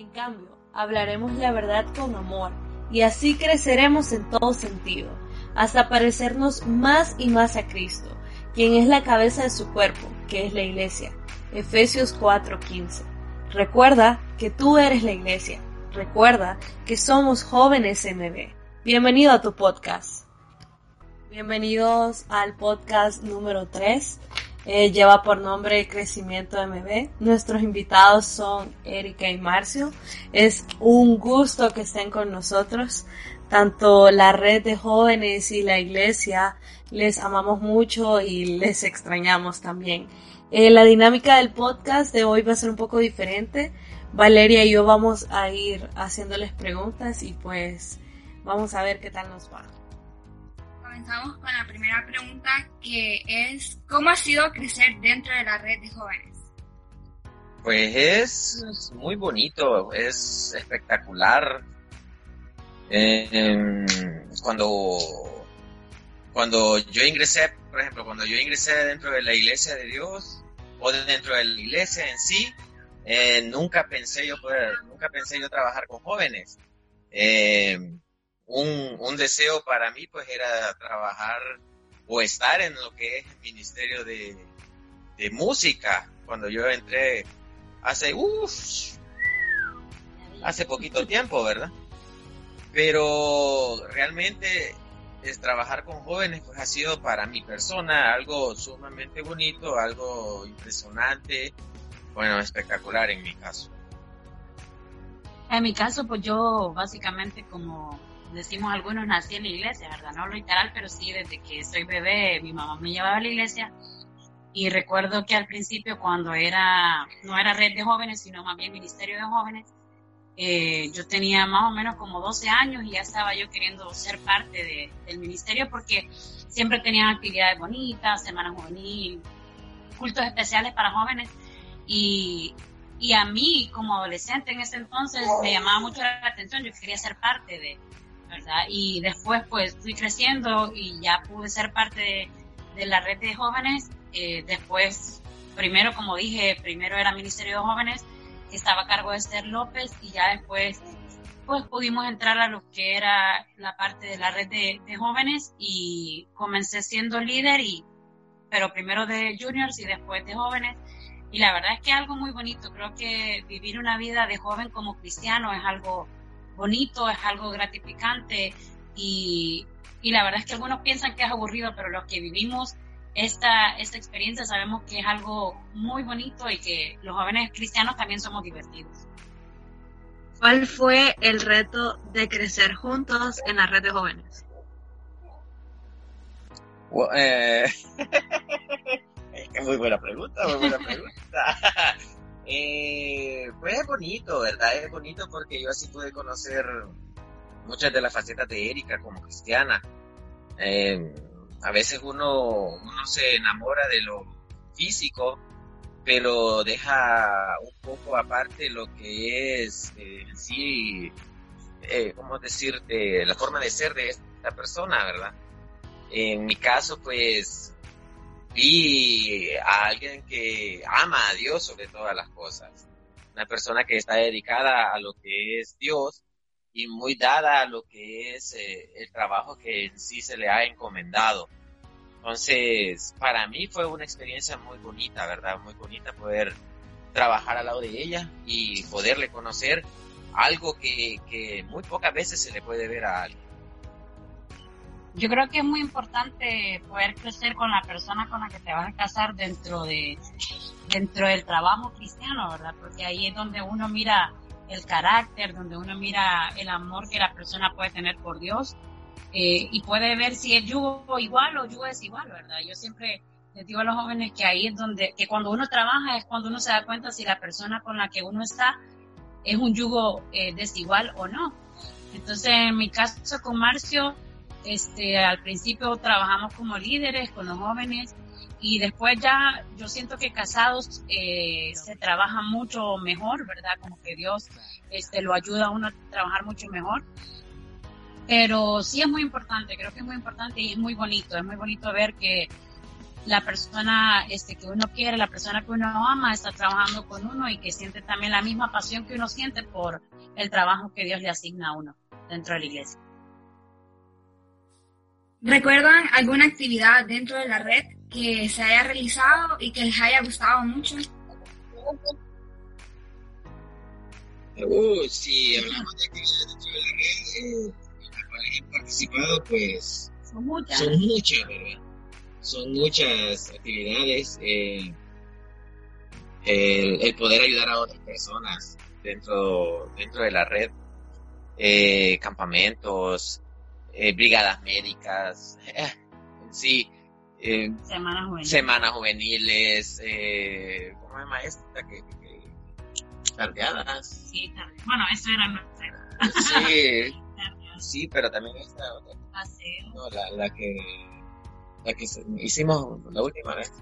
En cambio, hablaremos la verdad con amor y así creceremos en todo sentido, hasta parecernos más y más a Cristo, quien es la cabeza de su cuerpo, que es la iglesia. Efesios 4:15. Recuerda que tú eres la iglesia. Recuerda que somos jóvenes MB. Bienvenido a tu podcast. Bienvenidos al podcast número 3. Eh, lleva por nombre Crecimiento MB. Nuestros invitados son Erika y Marcio. Es un gusto que estén con nosotros. Tanto la red de jóvenes y la iglesia les amamos mucho y les extrañamos también. Eh, la dinámica del podcast de hoy va a ser un poco diferente. Valeria y yo vamos a ir haciéndoles preguntas y pues vamos a ver qué tal nos va. Comenzamos con la primera pregunta que es ¿cómo ha sido crecer dentro de la red de jóvenes? Pues es muy bonito, es espectacular. Eh, cuando, cuando yo ingresé, por ejemplo, cuando yo ingresé dentro de la iglesia de Dios o dentro de la iglesia en sí, eh, nunca pensé yo poder, nunca pensé yo trabajar con jóvenes. Eh, un, un, deseo para mí pues era trabajar o estar en lo que es el ministerio de, de música. Cuando yo entré hace, hace poquito tiempo, ¿verdad? Pero realmente es trabajar con jóvenes pues ha sido para mi persona algo sumamente bonito, algo impresionante, bueno, espectacular en mi caso. En mi caso, pues yo básicamente como decimos algunos, nací en la iglesia, ¿verdad? No literal, pero sí desde que soy bebé, mi mamá me llevaba a la iglesia y recuerdo que al principio cuando era, no era red de jóvenes, sino más bien ministerio de jóvenes, eh, yo tenía más o menos como 12 años y ya estaba yo queriendo ser parte de, del ministerio porque siempre tenían actividades bonitas, semanas juvenil, cultos especiales para jóvenes y, y a mí como adolescente en ese entonces me llamaba mucho la atención, yo quería ser parte de, ¿verdad? Y después pues fui creciendo y ya pude ser parte de, la red de jóvenes. Eh, después, primero como dije, primero era Ministerio de Jóvenes, estaba a cargo de Esther López y ya después pues pudimos entrar a lo que era la parte de la red de, jóvenes y comencé siendo líder y pero primero de juniors y después de jóvenes y la verdad es que algo muy bonito creo que vivir una vida de joven como cristiano es algo bonito, es algo gratificante y, y, la verdad es que algunos piensan que es aburrido, pero los que vivimos esta, esta experiencia sabemos que es algo muy bonito y que los jóvenes cristianos también somos divertidos. ¿Cuál fue el reto de crecer juntos en la red de jóvenes? Well, eh, muy buena pregunta, muy buena pregunta. Eh, pues es bonito, ¿verdad? Es bonito porque yo así pude conocer muchas de las facetas de Erika como cristiana. Eh, a veces uno, uno se enamora de lo físico, pero deja un poco aparte lo que es eh, sí, eh, ¿cómo decirte? La forma de ser de esta persona, ¿verdad? En mi caso, pues vi a alguien que ama a Dios sobre todas las cosas. Una persona que está dedicada a lo que es Dios y muy dada a lo que es eh, el trabajo que en sí se le ha encomendado. Entonces, para mí fue una experiencia muy bonita, ¿verdad? Muy bonita poder trabajar al lado de ella y poderle conocer algo que, que muy pocas veces se le puede ver a alguien yo creo que es muy importante poder crecer con la persona con la que te vas a casar dentro de dentro del trabajo cristiano, ¿verdad? Porque ahí es donde uno mira el carácter, donde uno mira el amor que la persona puede tener por Dios eh, y puede ver si es yugo igual o yugo es igual, ¿verdad? Yo siempre les digo a los jóvenes que ahí es donde, que cuando uno trabaja es cuando uno se da cuenta si la persona con la que uno está es un yugo eh, desigual o no. Entonces, en mi caso con Marcio, este, al principio trabajamos como líderes con los jóvenes y después ya yo siento que casados eh, se trabaja mucho mejor, ¿verdad? Como que Dios este, lo ayuda a uno a trabajar mucho mejor. Pero sí es muy importante, creo que es muy importante y es muy bonito, es muy bonito ver que la persona este, que uno quiere, la persona que uno ama está trabajando con uno y que siente también la misma pasión que uno siente por el trabajo que Dios le asigna a uno dentro de la iglesia. ¿Recuerdan alguna actividad dentro de la red que se haya realizado y que les haya gustado mucho? Uh, si hablamos de actividades dentro de la red eh, en las cuales he participado, pues Son muchas. son muchas, ¿verdad? Son muchas actividades. eh, el, el poder ayudar a otras personas dentro, dentro de la red, eh, campamentos, eh, brigadas médicas, eh, sí, eh, Semana juvenil. semanas juveniles, eh, ¿cómo se llama esta? Que, que- tardeadas. Sí, tarde. Bueno, eso era nuestra Sí, sí, pero también esta otra, paseo. no, la, la que, la que hicimos la última vez.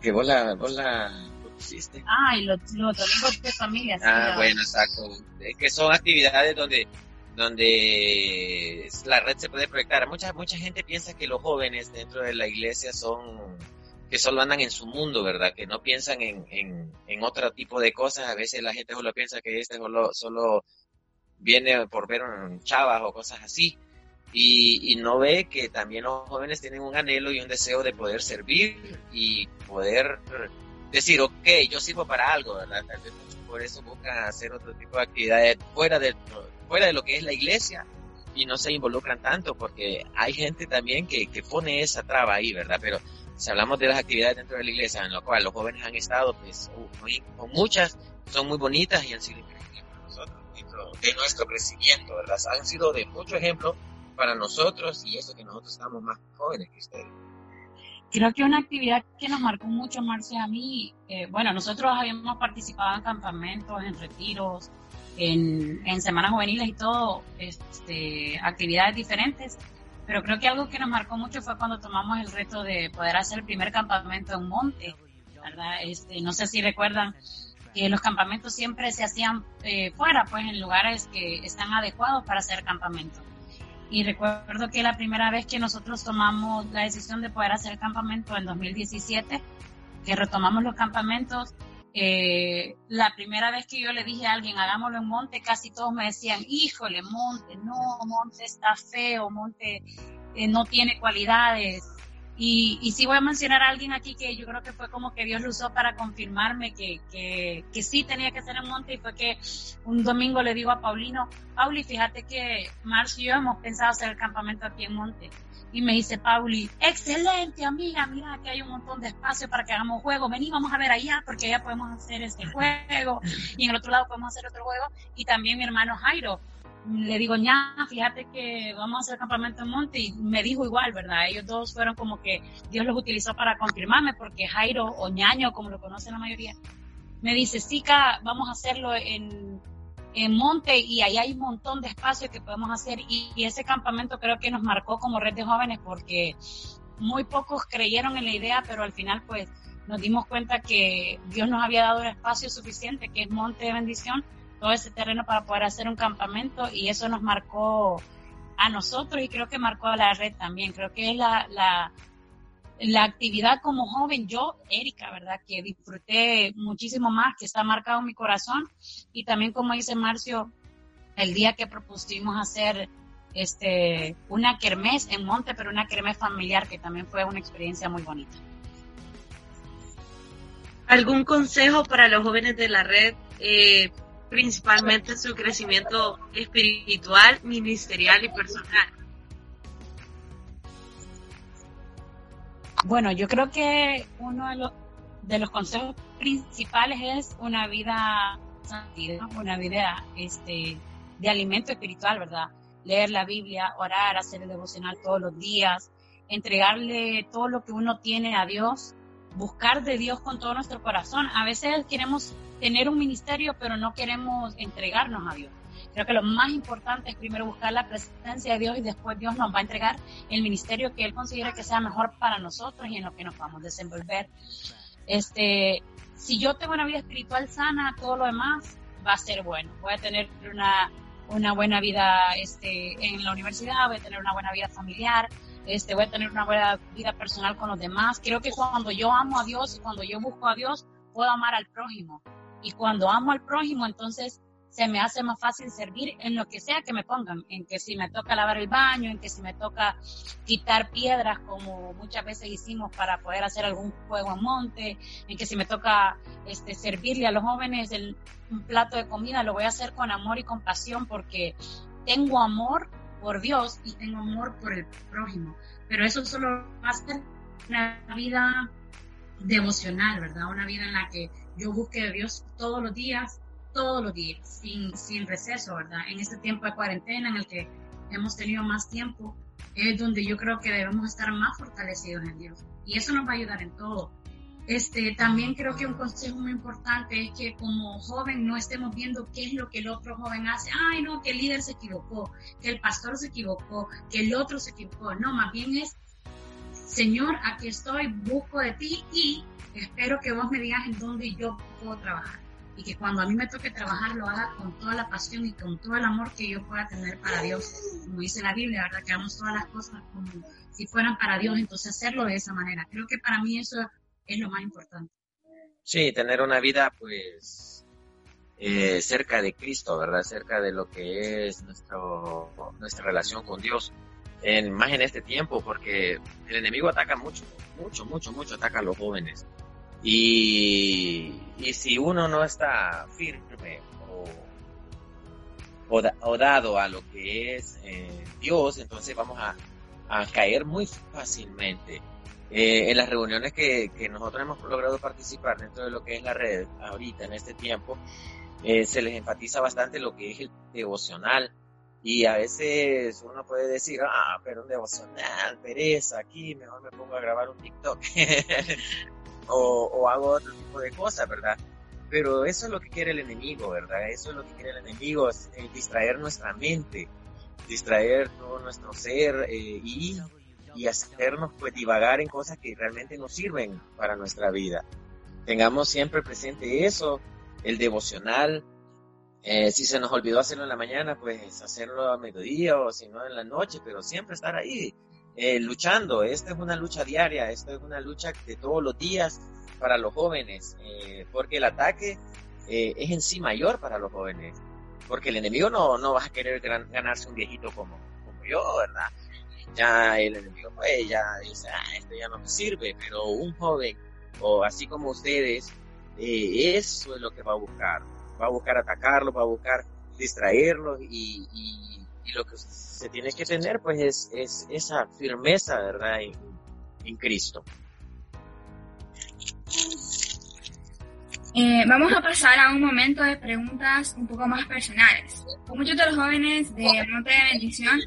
Que vos la, vos la pusiste. Ah, y los, los domingos de familia. sí, Ah, la- bueno, exacto. Es que son actividades donde donde la red se puede proyectar. Mucha mucha gente piensa que los jóvenes dentro de la iglesia son que solo andan en su mundo, ¿verdad? Que no piensan en, en, en otro tipo de cosas. A veces la gente solo piensa que este solo, solo viene por ver un chavas o cosas así. Y, y no ve que también los jóvenes tienen un anhelo y un deseo de poder servir y poder decir, ok, yo sirvo para algo, ¿verdad? Por eso buscan hacer otro tipo de actividades fuera de, fuera de lo que es la iglesia y no se involucran tanto porque hay gente también que, que pone esa traba ahí, ¿verdad? Pero si hablamos de las actividades dentro de la iglesia en las cuales los jóvenes han estado, pues muy- con muchas, son muy bonitas y han sido para nosotros de nuestro crecimiento, ¿verdad? Han sido de mucho ejemplo para nosotros y eso que nosotros estamos más jóvenes que ustedes. Creo que una actividad que nos marcó mucho, Marcia, a mí, eh, bueno, nosotros habíamos participado en campamentos, en retiros, en, en semanas juveniles y todo, este, actividades diferentes, pero creo que algo que nos marcó mucho fue cuando tomamos el reto de poder hacer el primer campamento en monte, ¿verdad? Este, no sé si recuerdan que los campamentos siempre se hacían eh, fuera, pues en lugares que están adecuados para hacer campamento. Y recuerdo que la primera vez que nosotros tomamos la decisión de poder hacer campamento en 2017, que retomamos los campamentos, eh, la primera vez que yo le dije a alguien, hagámoslo en Monte, casi todos me decían, híjole, Monte, no, Monte está feo, Monte eh, no tiene cualidades. Y, y sí voy a mencionar a alguien aquí que yo creo que fue como que Dios lo usó para confirmarme que, sí tenía que ser en Monte y fue que un domingo le digo a Paulino, Pauli, fíjate que Marcio y yo hemos pensado hacer el campamento aquí en Monte. Y me dice Pauli, excelente amiga, mira que hay un montón de espacio para que hagamos juego, vení, vamos a ver allá, porque allá podemos hacer este juego, y en el otro lado podemos hacer otro juego, y también mi hermano Jairo. Le digo, ya, fíjate que vamos a hacer campamento en Monte, y me dijo igual, ¿verdad? Ellos dos fueron como que Dios los utilizó para confirmarme, porque Jairo, o ñaño, como lo conocen la mayoría, me dice, Sica, vamos a hacerlo en, en Monte y ahí hay un montón de espacio que podemos hacer y, y, ese campamento creo que nos marcó como red de jóvenes porque muy pocos creyeron en la idea, pero al final pues nos dimos cuenta que Dios nos había dado el espacio suficiente, que es Monte de Bendición, todo ese terreno para poder hacer un campamento y eso nos marcó a nosotros y creo que marcó a la red también. Creo que es la, la, la actividad como joven, yo, Erika, ¿verdad? Que disfruté muchísimo más, que está marcado en mi corazón. Y también, como dice Marcio, el día que propusimos hacer este una kermés en Monte, pero una kermés familiar, que también fue una experiencia muy bonita. ¿Algún consejo para los jóvenes de la red, eh, principalmente en su crecimiento espiritual, ministerial y personal? Bueno, yo creo que uno de los, de los consejos principales es una vida santidad, una vida este, de alimento espiritual, ¿verdad? Leer la Biblia, orar, hacer el devocional todos los días, entregarle todo lo que uno tiene a Dios, buscar de Dios con todo nuestro corazón. A veces queremos tener un ministerio, pero no queremos entregarnos a Dios. Creo que lo más importante es primero buscar la presencia de Dios y después Dios nos va a entregar el ministerio que Él considera que sea mejor para nosotros y en lo que nos vamos a desenvolver. Este, si yo tengo una vida espiritual sana, todo lo demás va a ser bueno. Voy a tener una, una buena vida este, en la universidad, voy a tener una buena vida familiar, este, voy a tener una buena vida personal con los demás. Creo que cuando yo amo a Dios y cuando yo busco a Dios, puedo amar al prójimo. Y cuando amo al prójimo, entonces se me hace más fácil servir en lo que sea que me pongan, en que si me toca lavar el baño, en que si me toca quitar piedras como muchas veces hicimos para poder hacer algún juego a monte, en que si me toca este, servirle a los jóvenes el, un plato de comida, lo voy a hacer con amor y compasión porque tengo amor por Dios y tengo amor por el prójimo. Pero eso solo va a ser una vida devocional, ¿verdad? Una vida en la que yo busque a Dios todos los días todos los días, sin, sin receso, ¿verdad? En este tiempo de cuarentena en el que hemos tenido más tiempo, es donde yo creo que debemos estar más fortalecidos en Dios. Y eso nos va a ayudar en todo. Este, también creo que un consejo muy importante es que como joven no estemos viendo qué es lo que el otro joven hace. Ay, no, que el líder se equivocó, que el pastor se equivocó, que el otro se equivocó. No, más bien es, Señor, aquí estoy, busco de ti y espero que vos me digas en dónde yo puedo trabajar y que cuando a mí me toque trabajar lo haga con toda la pasión y con todo el amor que yo pueda tener para Dios. Como dice la Biblia, ¿verdad? Que hagamos todas las cosas como si fueran para Dios, entonces hacerlo de esa manera. Creo que para mí eso es lo más importante. Sí, tener una vida pues eh, cerca de Cristo, ¿verdad? Cerca de lo que es nuestro, nuestra relación con Dios. En, más en este tiempo, porque el enemigo ataca mucho, mucho, mucho, mucho, ataca a los jóvenes. Y, si uno no está firme o, dado a lo que es eh, Dios, entonces vamos a, caer muy fácilmente. Eh, en las reuniones que, nosotros hemos logrado participar dentro de lo que es la red ahorita, en este tiempo, eh, se les enfatiza bastante lo que es el devocional. Y a veces uno puede decir, ah, pero un devocional, pereza, aquí mejor me pongo a grabar un TikTok. o, hago otro tipo de cosas, ¿verdad? Pero eso es lo que quiere el enemigo, ¿verdad? Eso es lo que quiere el enemigo, es, eh, distraer nuestra mente, distraer todo nuestro ser eh, y, y hacernos pues divagar en cosas que realmente nos sirven para nuestra vida. Tengamos siempre presente eso, el devocional. Eh, si se nos olvidó hacerlo en la mañana, pues hacerlo a mediodía o si no en la noche, pero siempre estar ahí, eh, luchando. Esta es una lucha diaria, esto es una lucha de todos los días para los jóvenes, eh, porque el ataque eh, es en sí mayor para los jóvenes, porque el enemigo no, no va a querer ganarse un viejito como, como yo, ¿verdad? Ya el enemigo, pues, ya dice, ah, esto ya no me sirve, pero un joven, o así como ustedes, eso es lo que va a buscar. Va a buscar atacarlo, va a buscar distraerlos y, y, y lo que se tiene que tener pues es, es esa firmeza, ¿verdad? En, Cristo. Eh, vamos a pasar a un momento de preguntas un poco más personales. Muchos de los jóvenes de Monte de Bendición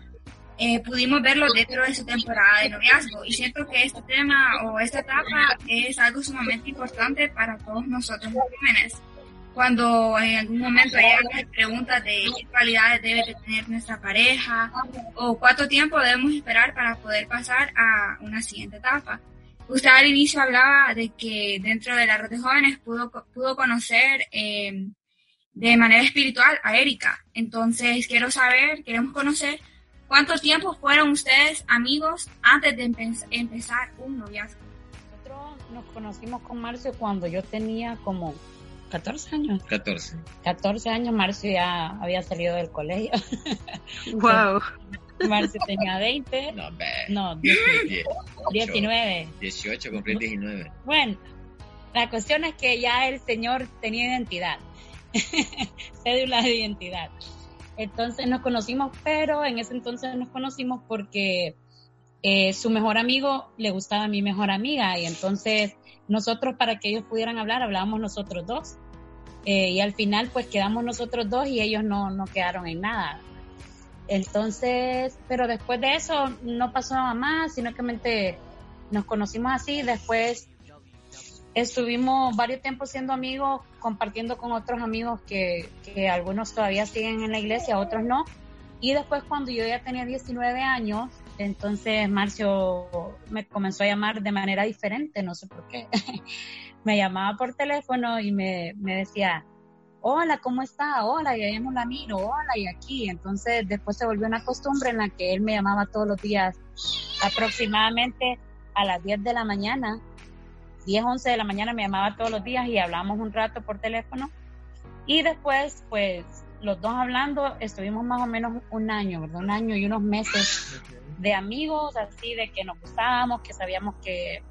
eh, pudimos verlo dentro de su temporada de noviazgo y siento que este tema o esta etapa es algo sumamente importante para todos nosotros los jóvenes cuando en algún momento hay preguntas de qué cualidades debe tener nuestra pareja o cuánto tiempo debemos esperar para poder pasar a una siguiente etapa. Usted al inicio hablaba de que dentro de la red de jóvenes pudo, pudo conocer eh, de manera espiritual a Erika. Entonces quiero saber, queremos conocer cuánto tiempo fueron ustedes amigos antes de empezar un noviazgo. Nosotros nos conocimos con Marcio cuando yo tenía como 14 años. 14. 14 años, Marcio ya había salido del colegio. Wow. Marcio tenía 20. No, no 19. 18, cumplí 19. Bueno, la cuestión es que ya el señor tenía identidad. Cédula de identidad. Entonces nos conocimos, pero en ese entonces nos conocimos porque eh, su mejor amigo le gustaba a mi mejor amiga y entonces nosotros para que ellos pudieran hablar hablábamos nosotros dos eh, y al final pues quedamos nosotros dos y ellos no, no quedaron en nada. Entonces, pero después de eso no pasó nada más, sino que nos conocimos así, después estuvimos varios tiempos siendo amigos, compartiendo con otros amigos que, que algunos todavía siguen en la iglesia, otros no. Y después cuando yo ya tenía 19 años, entonces Marcio me comenzó a llamar de manera diferente, no sé por qué. me llamaba por teléfono y me, me decía, hola, ¿cómo está? Hola, y ahí la miro, hola, y aquí. Entonces después se volvió una costumbre en la que él me llamaba todos los días, aproximadamente a las 10 de la mañana, 10, 11 de la mañana me llamaba todos los días y hablábamos un rato por teléfono. Y después, pues, los dos hablando, estuvimos más o menos un año, ¿verdad? Un año y unos meses de amigos, así de que nos gustábamos, que sabíamos que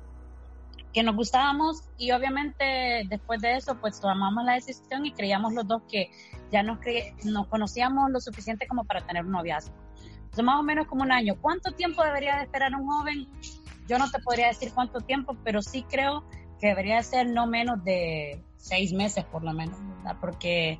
que nos gustábamos y obviamente después de eso pues tomamos la decisión y creíamos los dos que ya nos, nos conocíamos lo suficiente como para tener un noviazgo. Entonces más o menos como un año. ¿Cuánto tiempo debería de esperar un joven? Yo no te podría decir cuánto tiempo, pero sí creo que debería ser no menos de seis meses por lo menos, ¿verdad? Porque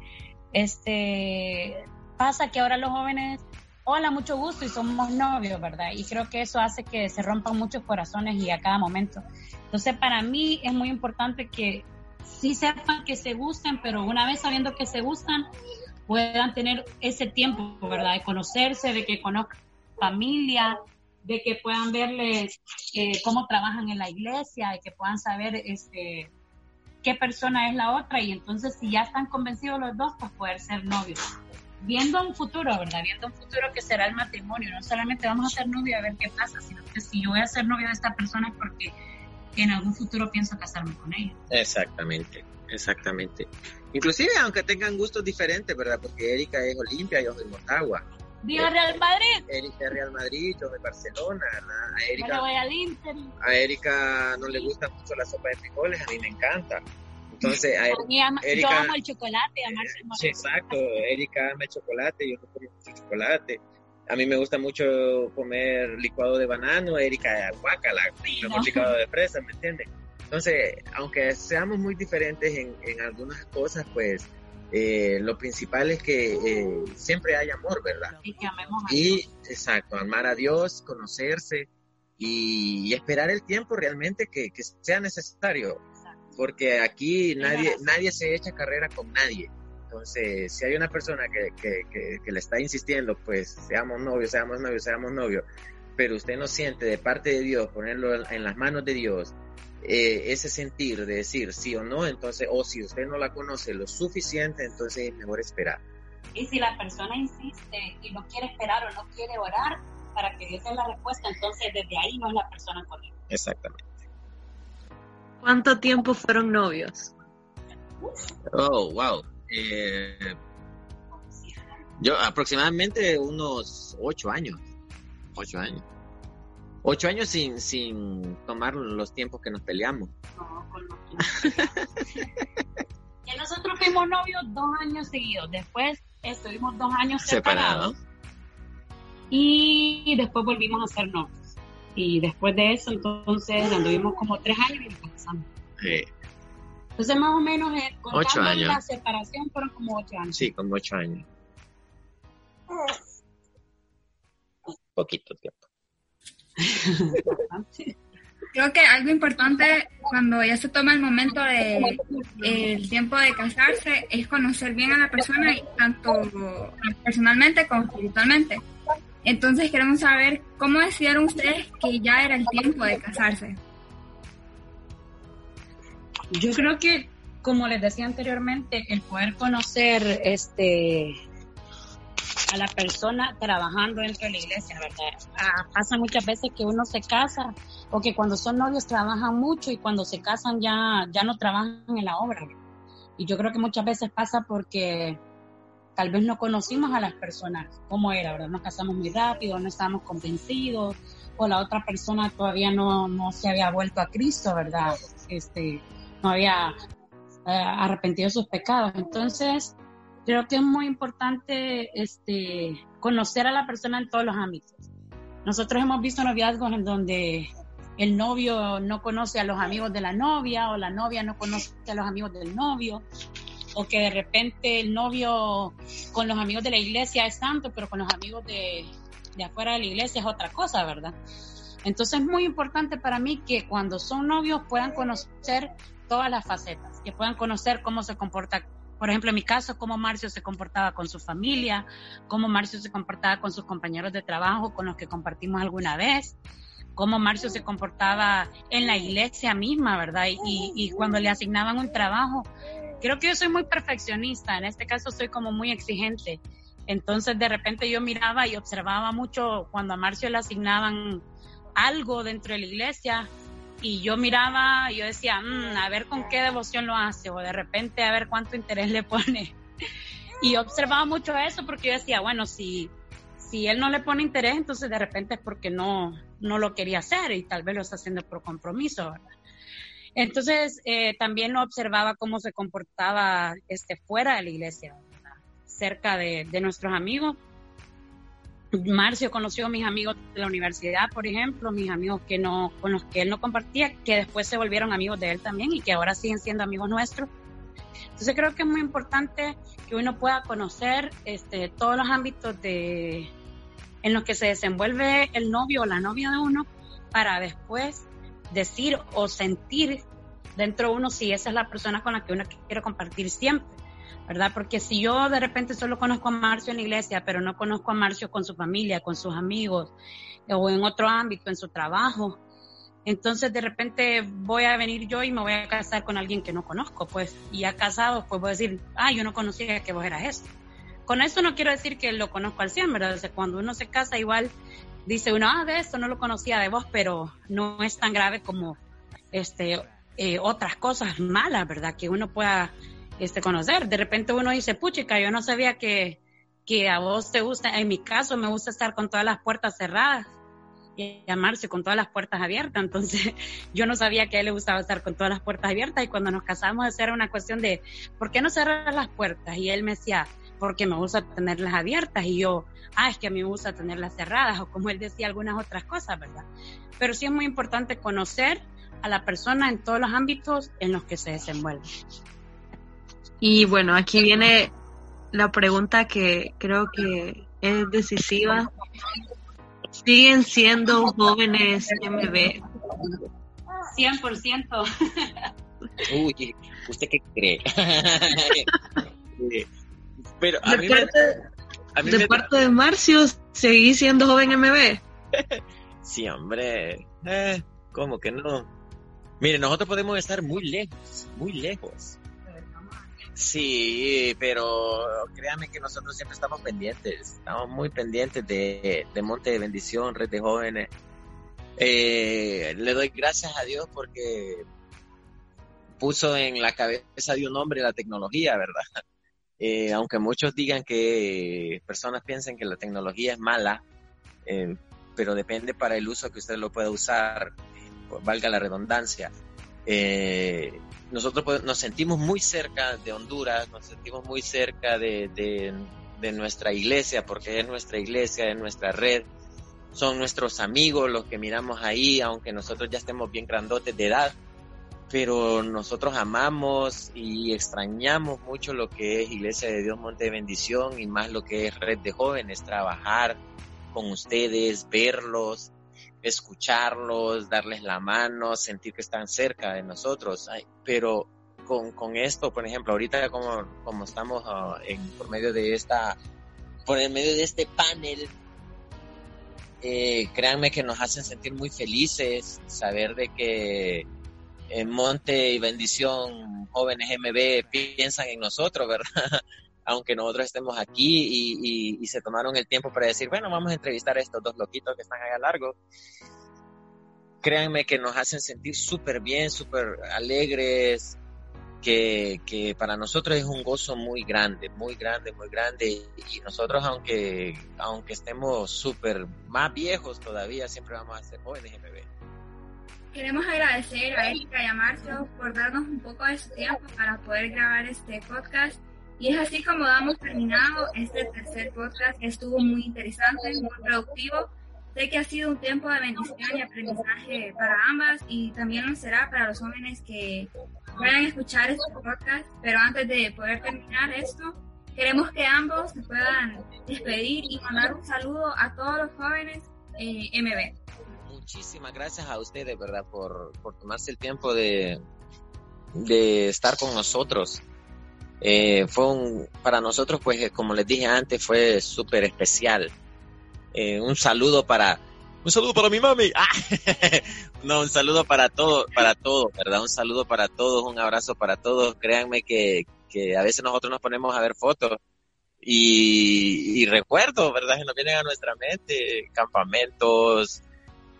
este pasa que ahora los jóvenes hola, mucho gusto y somos novios, ¿verdad? Y creo que eso hace que se rompan muchos corazones y a cada momento. Entonces, para mí es muy importante que sí sepan que se gustan, pero una vez sabiendo que se gustan, puedan tener ese tiempo, ¿verdad? De conocerse, de que conozcan familia, de que puedan verles eh, cómo trabajan en la iglesia, de que puedan saber este, qué persona es la otra y entonces si ya están convencidos los dos, pues poder ser novios viendo un futuro, ¿verdad? Viendo un futuro que será el matrimonio. No solamente vamos a ser novios a ver qué pasa, sino que si yo voy a ser novio de esta persona es porque en algún futuro pienso casarme con ella. Exactamente, exactamente. Inclusive aunque tengan gustos diferentes, ¿verdad? Porque Erika es Olimpia, yo soy Motagua. Viva Real Madrid. Erika es Real Madrid, yo soy Barcelona. A Erika, voy al Inter. A Erika no le gusta mucho la sopa de frijoles, a mí me encanta. Entonces, a Erika, yo amo el chocolate, Sí, exacto. Erika ama el chocolate, yo no como mucho chocolate. A mí me gusta mucho comer licuado de banano, Erika guacala, mejor licuado de fresa, ¿me entiendes? Entonces, aunque seamos muy diferentes en, en algunas cosas, pues eh, lo principal es que eh, siempre hay amor, ¿verdad? Y que amemos a y, Dios. exacto, amar a Dios, conocerse y, y esperar el tiempo realmente que, que sea necesario porque aquí nadie, nadie se echa carrera con nadie. Entonces, si hay una persona que, que, que, le está insistiendo, pues seamos novios, seamos novios, seamos novios, pero usted no siente de parte de Dios, ponerlo en las manos de Dios, eh, ese sentir de decir sí o no, entonces, o si usted no la conoce lo suficiente, entonces es mejor esperar. Y si la persona insiste y no quiere esperar o no quiere orar para que Dios dé la respuesta, entonces desde ahí no es la persona correcta. Exactamente. ¿Cuánto tiempo fueron novios? Oh, wow. Eh, yo aproximadamente unos ocho años. Ocho años. Ocho años sin, sin tomar los tiempos que nos peleamos. No, con los que nosotros fuimos novios dos años seguidos. Después estuvimos dos años separados. Y después volvimos a ser novios. Y después de eso, entonces anduvimos como tres años y casamos. Sí. Entonces, más o menos, eh, ocho años. la separación fueron como ocho años. Sí, como ocho años. Poquito tiempo. Creo que algo importante cuando ya se toma el momento de el tiempo de casarse es conocer bien a la persona tanto personalmente como espiritualmente. Entonces queremos saber cómo decidieron ustedes que ya era el tiempo de casarse. Yo creo que, como les decía anteriormente, el poder conocer este a la persona trabajando dentro de la iglesia, ¿verdad? Ah, pasa muchas veces que uno se casa o que cuando son novios trabajan mucho y cuando se casan ya, ya no trabajan en la obra. Y yo creo que muchas veces pasa porque tal vez no conocimos a las personas, cómo era, ¿verdad? Nos casamos muy rápido, no estábamos convencidos, o la otra persona todavía no, no se había vuelto a Cristo, ¿verdad? Este, no había eh, arrepentido sus pecados. Entonces, creo que es muy importante este, conocer a la persona en todos los ámbitos. Nosotros hemos visto noviazgos en donde el novio no conoce a los amigos de la novia o la novia no conoce a los amigos del novio o que de repente el novio con los amigos de la iglesia es santo, pero con los amigos de, de afuera de la iglesia es otra cosa, ¿verdad? Entonces es muy importante para mí que cuando son novios puedan conocer todas las facetas, que puedan conocer cómo se comporta, por ejemplo, en mi caso, cómo Marcio se comportaba con su familia, cómo Marcio se comportaba con sus compañeros de trabajo con los que compartimos alguna vez, cómo Marcio se comportaba en la iglesia misma, ¿verdad? Y, y cuando le asignaban un trabajo, creo que yo soy muy perfeccionista, en este caso soy como muy exigente. Entonces de repente yo miraba y observaba mucho cuando a Marcio le asignaban algo dentro de la iglesia y yo miraba, yo decía, mm, a ver con qué devoción lo hace o de repente a ver cuánto interés le pone. Y observaba mucho eso porque yo decía, bueno, si, si él no le pone interés, entonces de repente es porque no, no lo quería hacer y tal vez lo está haciendo por compromiso, ¿verdad? Entonces eh, también lo observaba cómo se comportaba este, fuera de la iglesia, cerca de, de nuestros amigos Marcio conoció a mis amigos de la universidad, por ejemplo, mis amigos que no, con los que él no compartía, que después se volvieron amigos de él también y que ahora siguen siendo amigos nuestros. Entonces creo que es muy importante que uno pueda conocer este, todos los ámbitos de, en los que se desenvuelve el novio o la novia de uno para después decir o sentir dentro de uno si esa es la persona con la que uno quiere compartir siempre. ¿Verdad? Porque si yo de repente solo conozco a Marcio en la iglesia, pero no conozco a Marcio con su familia, con sus amigos, o en otro ámbito, en su trabajo, entonces de repente voy a venir yo y me voy a casar con alguien que no conozco, pues, y ya casado, pues voy a decir, ah, yo no conocía que vos eras esto. Con eso no quiero decir que lo conozco al 100, ¿verdad? O cuando uno se casa igual dice uno, ah, de esto no lo conocía de vos, pero no es tan grave como este eh, otras cosas malas, ¿verdad? Que uno pueda este, conocer. De repente uno dice, puchica, yo no sabía que, que a vos te gusta, en mi caso me gusta estar con todas las puertas cerradas y llamarse con todas las puertas abiertas. Entonces, yo no sabía que a él le gustaba estar con todas las puertas abiertas y cuando nos casamos era una cuestión de, ¿por qué no cerrar las puertas? Y él me decía, porque me gusta tenerlas abiertas y yo, ah, es que a mí me gusta tenerlas cerradas o como él decía algunas otras cosas, ¿verdad? Pero sí es muy importante conocer a la persona en todos los ámbitos en los que se desenvuelve. Y bueno, aquí viene la pregunta que creo que es decisiva. ¿Siguen siendo jóvenes MB? 100%. Uy, ¿usted qué cree? Pero a de mí parte, me, de, parte de Marcio, ¿seguí siendo joven MB? sí, hombre. Eh, ¿Cómo que no? Mire, nosotros podemos estar muy lejos, muy lejos. Sí, pero créanme que nosotros siempre estamos pendientes, estamos muy pendientes de, Monte de Bendición, Red de Jóvenes. Eh, le doy gracias a Dios porque puso en la cabeza de un hombre la tecnología, ¿verdad? Eh, aunque muchos digan que personas piensen que la tecnología es mala, eh, pero depende para el uso que usted lo pueda usar, valga la redundancia. Eh, nosotros nos sentimos muy cerca de Honduras, nos sentimos muy cerca de, de, nuestra iglesia, porque es nuestra iglesia, es nuestra red, son nuestros amigos los que miramos ahí, aunque nosotros ya estemos bien grandotes de edad, pero nosotros amamos y extrañamos mucho lo que es Iglesia de Dios Monte de Bendición y más lo que es Red de Jóvenes, trabajar con ustedes, verlos, escucharlos, darles la mano, sentir que están cerca de nosotros. pero con, con esto, por ejemplo, ahorita como, como estamos ah, en, por medio de esta, por el medio de este panel, eh, créanme que nos hacen sentir muy felices saber de que en Monte y Bendición, jóvenes MB piensan en nosotros, ¿verdad? Aunque nosotros estemos aquí y, se tomaron el tiempo para decir, bueno, vamos a entrevistar a estos dos loquitos que están allá largo créanme que nos hacen sentir súper bien, súper alegres, que, para nosotros es un gozo muy grande, muy grande, muy grande. Y nosotros, aunque, estemos súper más viejos todavía, siempre vamos a ser jóvenes MB. Queremos agradecer a Erika y a Marcio por darnos un poco de su tiempo para poder grabar este podcast. Y es así como damos terminado este tercer podcast estuvo muy interesante, muy productivo Sé que ha sido un tiempo de bendición y aprendizaje para ambas y también lo será para los jóvenes que puedan escuchar este podcast. Pero antes de poder terminar esto, queremos que ambos se puedan despedir y mandar un saludo a todos los jóvenes eh, MB. Muchísimas gracias a ustedes, ¿verdad? Por, por tomarse el tiempo de, de estar con nosotros. Eh, fue un, para nosotros, pues, como les dije antes, fue súper especial eh, un saludo para un saludo para mi mami. Ah, no, un saludo para todos, para todos, ¿verdad? Un saludo para todos, un abrazo para todos. Créanme que, que a veces nosotros nos ponemos a ver fotos y, y recuerdos, ¿verdad? Que nos vienen a nuestra mente, campamentos,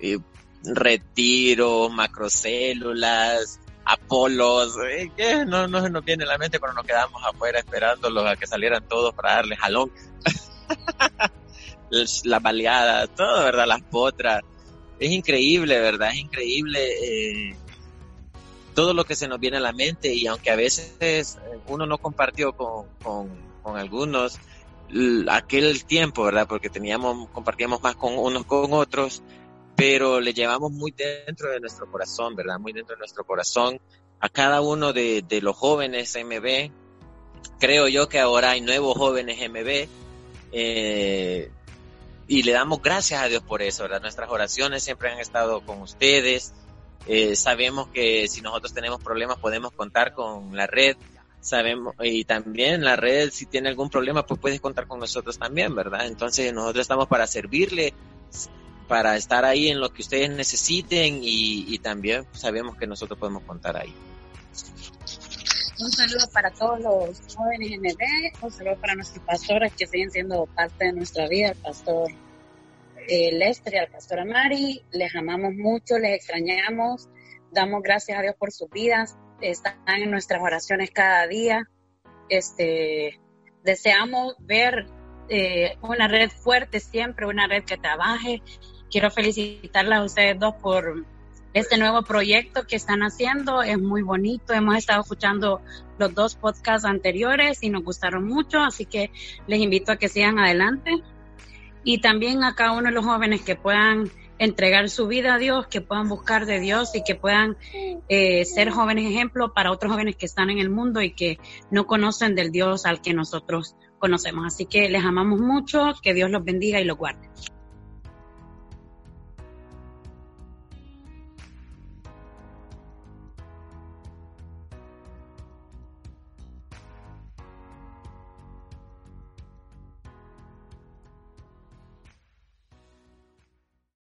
eh, retiros, macrocélulas, Apolos, eh, no se nos viene a la mente cuando nos quedamos afuera esperándolos a que salieran todos para darle jalón. las baleadas, todo, ¿verdad? Las potras. Es increíble, ¿verdad? Es increíble eh, todo lo que se nos viene a la mente y aunque a veces eh, uno no compartió con, con, con algunos aquel tiempo, ¿verdad? Porque teníamos, compartíamos más con unos con otros, pero le llevamos muy dentro de nuestro corazón, ¿verdad? Muy dentro de nuestro corazón a cada uno de, de los jóvenes MB. Creo yo que ahora hay nuevos jóvenes MB. Eh, y le damos gracias a Dios por eso, ¿verdad? Nuestras oraciones siempre han estado con ustedes. Eh, sabemos que si nosotros tenemos problemas podemos contar con la red. Sabemos, y también la red, si tiene algún problema, pues puedes contar con nosotros también, ¿verdad? Entonces nosotros estamos para servirle, para estar ahí en lo que ustedes necesiten y, y también sabemos que nosotros podemos contar ahí. Un saludo para todos los jóvenes ND, un saludo para nuestros pastores que siguen siendo parte de nuestra vida, el pastor eh, Lester y al pastor Amari. Les amamos mucho, les extrañamos, damos gracias a Dios por sus vidas, están en nuestras oraciones cada día. Este, deseamos ver eh, una red fuerte siempre, una red que trabaje. Quiero felicitarlas a ustedes dos por este nuevo proyecto que están haciendo. Es muy bonito. Hemos estado escuchando los dos podcasts anteriores y nos gustaron mucho, así que les invito a que sigan adelante. Y también a cada uno de los jóvenes que puedan entregar su vida a Dios, que puedan buscar de Dios y que puedan eh, ser jóvenes ejemplos para otros jóvenes que están en el mundo y que no conocen del Dios al que nosotros conocemos. Así que les amamos mucho, que Dios los bendiga y los guarde.